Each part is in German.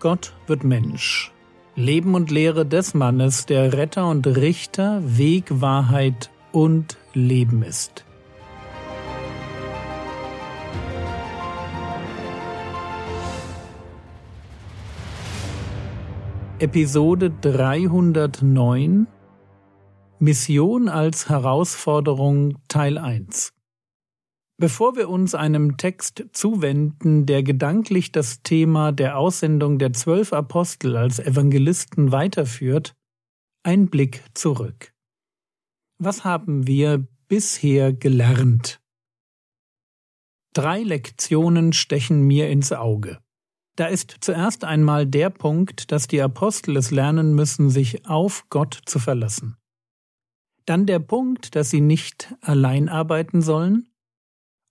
Gott wird Mensch. Leben und Lehre des Mannes, der Retter und Richter, Weg, Wahrheit und Leben ist. Episode 309 Mission als Herausforderung Teil 1 Bevor wir uns einem Text zuwenden, der gedanklich das Thema der Aussendung der zwölf Apostel als Evangelisten weiterführt, ein Blick zurück. Was haben wir bisher gelernt? Drei Lektionen stechen mir ins Auge. Da ist zuerst einmal der Punkt, dass die Apostel es lernen müssen, sich auf Gott zu verlassen. Dann der Punkt, dass sie nicht allein arbeiten sollen,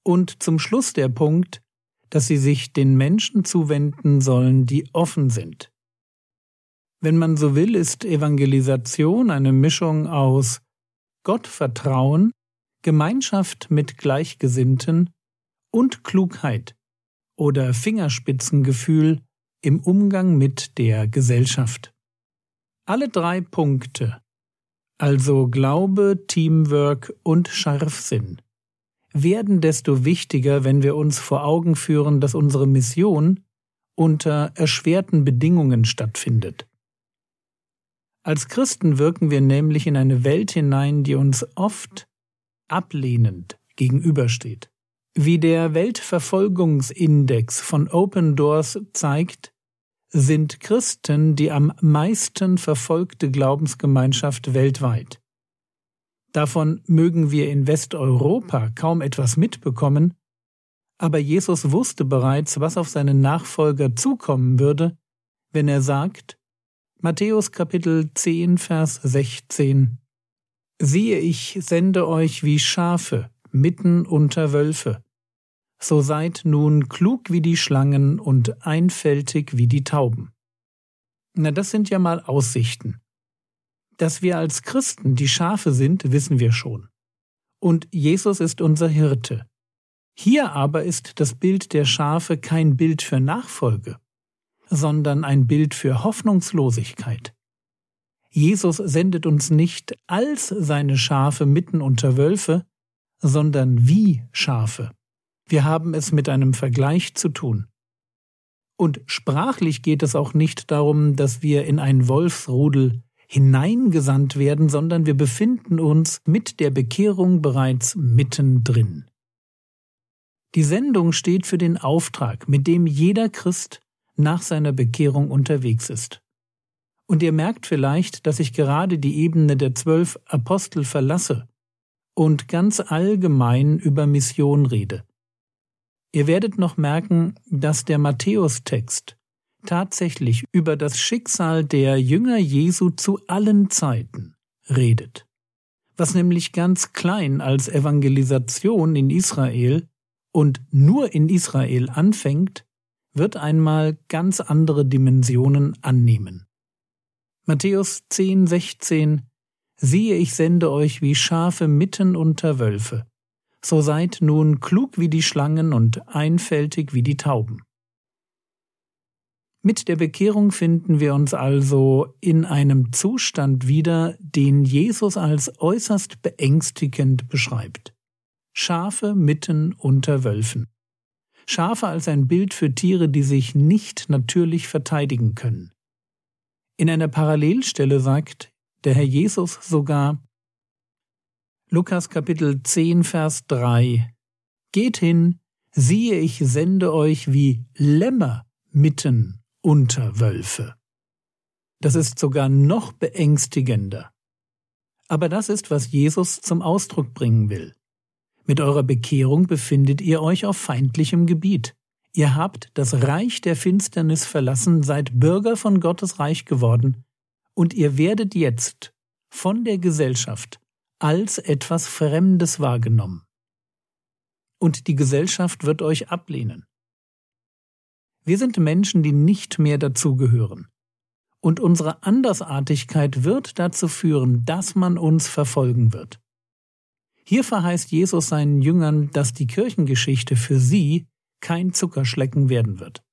und zum Schluss der Punkt, dass sie sich den Menschen zuwenden sollen, die offen sind. Wenn man so will, ist Evangelisation eine Mischung aus Gottvertrauen, Gemeinschaft mit Gleichgesinnten und Klugheit oder Fingerspitzengefühl im Umgang mit der Gesellschaft. Alle drei Punkte, also Glaube, Teamwork und Scharfsinn, werden desto wichtiger, wenn wir uns vor Augen führen, dass unsere Mission unter erschwerten Bedingungen stattfindet. Als Christen wirken wir nämlich in eine Welt hinein, die uns oft ablehnend gegenübersteht. Wie der Weltverfolgungsindex von Open Doors zeigt, sind Christen die am meisten verfolgte Glaubensgemeinschaft weltweit. Davon mögen wir in Westeuropa kaum etwas mitbekommen, aber Jesus wusste bereits, was auf seinen Nachfolger zukommen würde, wenn er sagt, Matthäus Kapitel 10, Vers 16, Siehe, ich sende euch wie Schafe mitten unter Wölfe. So seid nun klug wie die Schlangen und einfältig wie die Tauben. Na, das sind ja mal Aussichten. Dass wir als Christen die Schafe sind, wissen wir schon. Und Jesus ist unser Hirte. Hier aber ist das Bild der Schafe kein Bild für Nachfolge, sondern ein Bild für Hoffnungslosigkeit. Jesus sendet uns nicht als seine Schafe mitten unter Wölfe, sondern wie Schafe. Wir haben es mit einem Vergleich zu tun. Und sprachlich geht es auch nicht darum, dass wir in ein Wolfsrudel hineingesandt werden, sondern wir befinden uns mit der Bekehrung bereits mittendrin. Die Sendung steht für den Auftrag, mit dem jeder Christ nach seiner Bekehrung unterwegs ist. Und ihr merkt vielleicht, dass ich gerade die Ebene der zwölf Apostel verlasse und ganz allgemein über Mission rede. Ihr werdet noch merken, dass der Matthäus-Text tatsächlich über das Schicksal der Jünger Jesu zu allen Zeiten redet, was nämlich ganz klein als Evangelisation in Israel und nur in Israel anfängt, wird einmal ganz andere Dimensionen annehmen. Matthäus 10, 16 Siehe, ich sende euch wie Schafe mitten unter Wölfe. So seid nun klug wie die Schlangen und einfältig wie die Tauben. Mit der Bekehrung finden wir uns also in einem Zustand wieder, den Jesus als äußerst beängstigend beschreibt. Schafe mitten unter Wölfen. Schafe als ein Bild für Tiere, die sich nicht natürlich verteidigen können. In einer Parallelstelle sagt der Herr Jesus sogar Lukas Kapitel 10 Vers 3 Geht hin, siehe ich sende euch wie Lämmer mitten unter Wölfe. Das ist sogar noch beängstigender. Aber das ist, was Jesus zum Ausdruck bringen will. Mit eurer Bekehrung befindet ihr euch auf feindlichem Gebiet. Ihr habt das Reich der Finsternis verlassen, seid Bürger von Gottes Reich geworden, und ihr werdet jetzt von der Gesellschaft als etwas Fremdes wahrgenommen. Und die Gesellschaft wird euch ablehnen. Wir sind Menschen, die nicht mehr dazugehören. Und unsere Andersartigkeit wird dazu führen, dass man uns verfolgen wird. Hier verheißt Jesus seinen Jüngern, dass die Kirchengeschichte für sie kein Zuckerschlecken werden wird.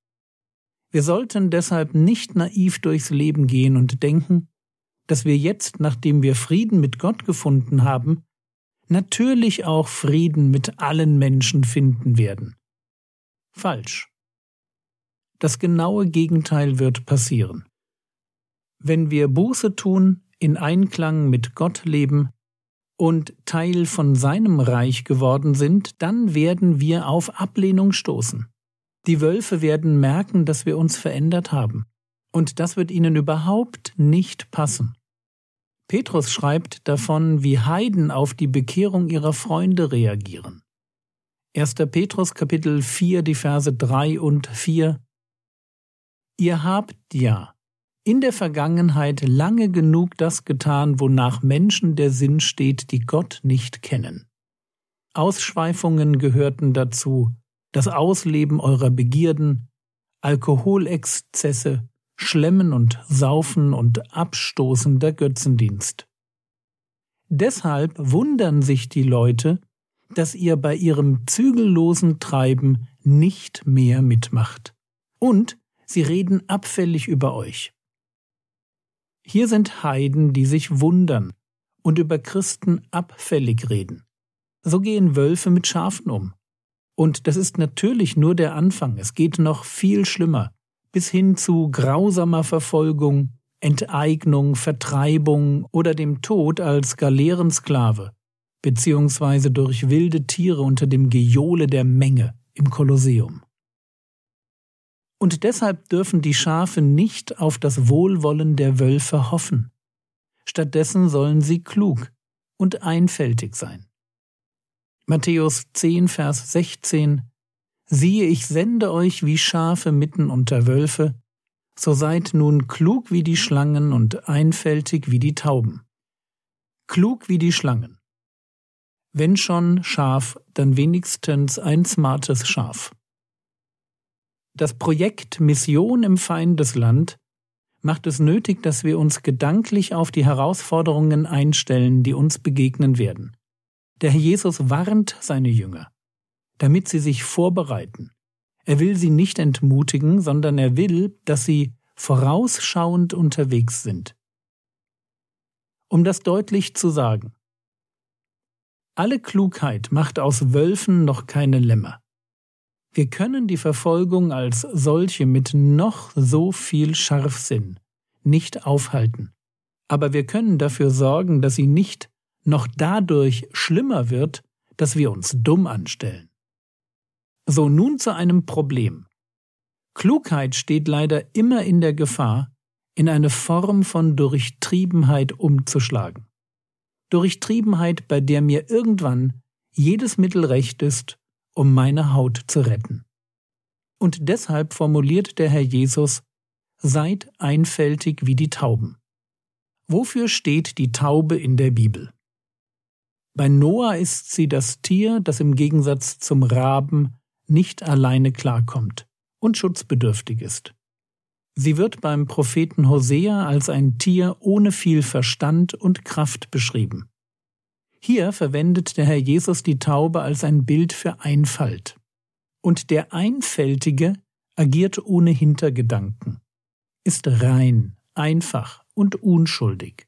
Wir sollten deshalb nicht naiv durchs Leben gehen und denken, dass wir jetzt, nachdem wir Frieden mit Gott gefunden haben, natürlich auch Frieden mit allen Menschen finden werden. Falsch. Das genaue Gegenteil wird passieren. Wenn wir Buße tun, in Einklang mit Gott leben und Teil von seinem Reich geworden sind, dann werden wir auf Ablehnung stoßen. Die Wölfe werden merken, dass wir uns verändert haben. Und das wird ihnen überhaupt nicht passen. Petrus schreibt davon, wie Heiden auf die Bekehrung ihrer Freunde reagieren. 1. Petrus Kapitel 4, die Verse 3 und 4 Ihr habt ja in der Vergangenheit lange genug das getan, wonach Menschen der Sinn steht, die Gott nicht kennen. Ausschweifungen gehörten dazu, das Ausleben eurer Begierden, Alkoholexzesse, Schlemmen und Saufen und abstoßender Götzendienst. Deshalb wundern sich die Leute, dass ihr bei ihrem zügellosen Treiben nicht mehr mitmacht. Und sie reden abfällig über euch. Hier sind Heiden, die sich wundern und über Christen abfällig reden. So gehen Wölfe mit Schafen um. Und das ist natürlich nur der Anfang, es geht noch viel schlimmer bis hin zu grausamer Verfolgung, Enteignung, Vertreibung oder dem Tod als Galeerensklave, beziehungsweise durch wilde Tiere unter dem Gejohle der Menge im Kolosseum. Und deshalb dürfen die Schafe nicht auf das Wohlwollen der Wölfe hoffen. Stattdessen sollen sie klug und einfältig sein. Matthäus 10, Vers 16 Siehe, ich sende euch wie Schafe mitten unter Wölfe, so seid nun klug wie die Schlangen und einfältig wie die Tauben. Klug wie die Schlangen. Wenn schon Schaf, dann wenigstens ein smartes Schaf. Das Projekt Mission im Feindesland macht es nötig, dass wir uns gedanklich auf die Herausforderungen einstellen, die uns begegnen werden. Der Herr Jesus warnt seine Jünger damit sie sich vorbereiten. Er will sie nicht entmutigen, sondern er will, dass sie vorausschauend unterwegs sind. Um das deutlich zu sagen. Alle Klugheit macht aus Wölfen noch keine Lämmer. Wir können die Verfolgung als solche mit noch so viel Scharfsinn nicht aufhalten, aber wir können dafür sorgen, dass sie nicht noch dadurch schlimmer wird, dass wir uns dumm anstellen. So nun zu einem Problem. Klugheit steht leider immer in der Gefahr, in eine Form von Durchtriebenheit umzuschlagen. Durchtriebenheit, bei der mir irgendwann jedes Mittel recht ist, um meine Haut zu retten. Und deshalb formuliert der Herr Jesus, Seid einfältig wie die Tauben. Wofür steht die Taube in der Bibel? Bei Noah ist sie das Tier, das im Gegensatz zum Raben nicht alleine klarkommt und schutzbedürftig ist. Sie wird beim Propheten Hosea als ein Tier ohne viel Verstand und Kraft beschrieben. Hier verwendet der Herr Jesus die Taube als ein Bild für Einfalt. Und der Einfältige agiert ohne Hintergedanken, ist rein, einfach und unschuldig.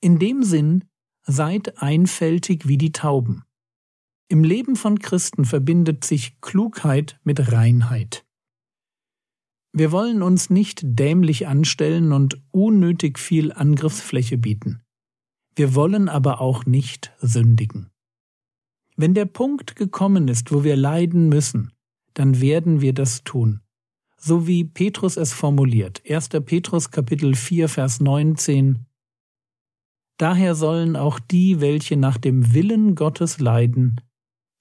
In dem Sinn seid einfältig wie die Tauben. Im Leben von Christen verbindet sich Klugheit mit Reinheit. Wir wollen uns nicht dämlich anstellen und unnötig viel Angriffsfläche bieten. Wir wollen aber auch nicht sündigen. Wenn der Punkt gekommen ist, wo wir leiden müssen, dann werden wir das tun. So wie Petrus es formuliert. 1. Petrus Kapitel 4 Vers 19 Daher sollen auch die, welche nach dem Willen Gottes leiden,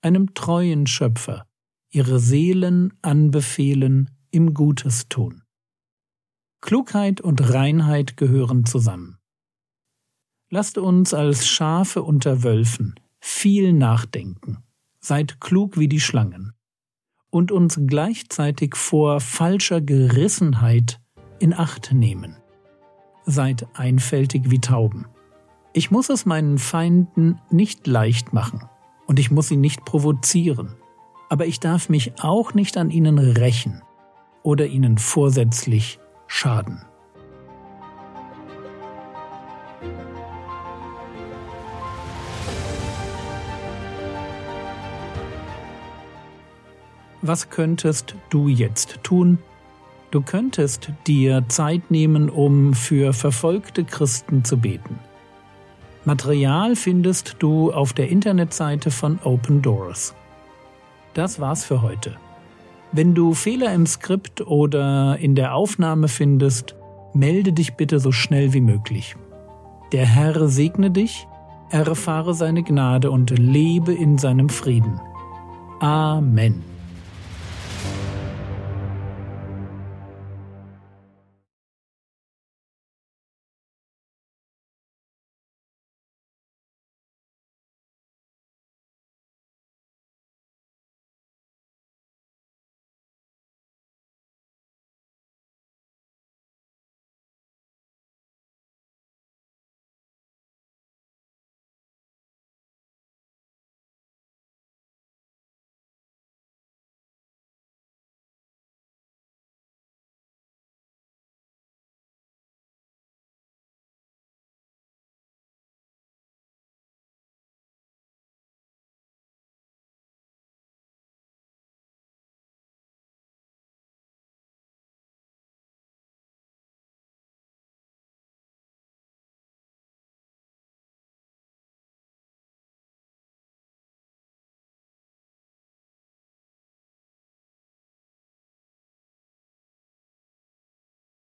einem treuen Schöpfer, ihre Seelen anbefehlen im Gutes tun. Klugheit und Reinheit gehören zusammen. Lasst uns als Schafe unter Wölfen viel nachdenken, seid klug wie die Schlangen und uns gleichzeitig vor falscher Gerissenheit in Acht nehmen. Seid einfältig wie Tauben. Ich muss es meinen Feinden nicht leicht machen und ich muss sie nicht provozieren. Aber ich darf mich auch nicht an ihnen rächen oder ihnen vorsätzlich schaden. Was könntest du jetzt tun? Du könntest dir Zeit nehmen, um für verfolgte Christen zu beten. Material findest du auf der Internetseite von Open Doors. Das war's für heute. Wenn du Fehler im Skript oder in der Aufnahme findest, melde dich bitte so schnell wie möglich. Der Herr segne dich, erfahre seine Gnade und lebe in seinem Frieden. Amen.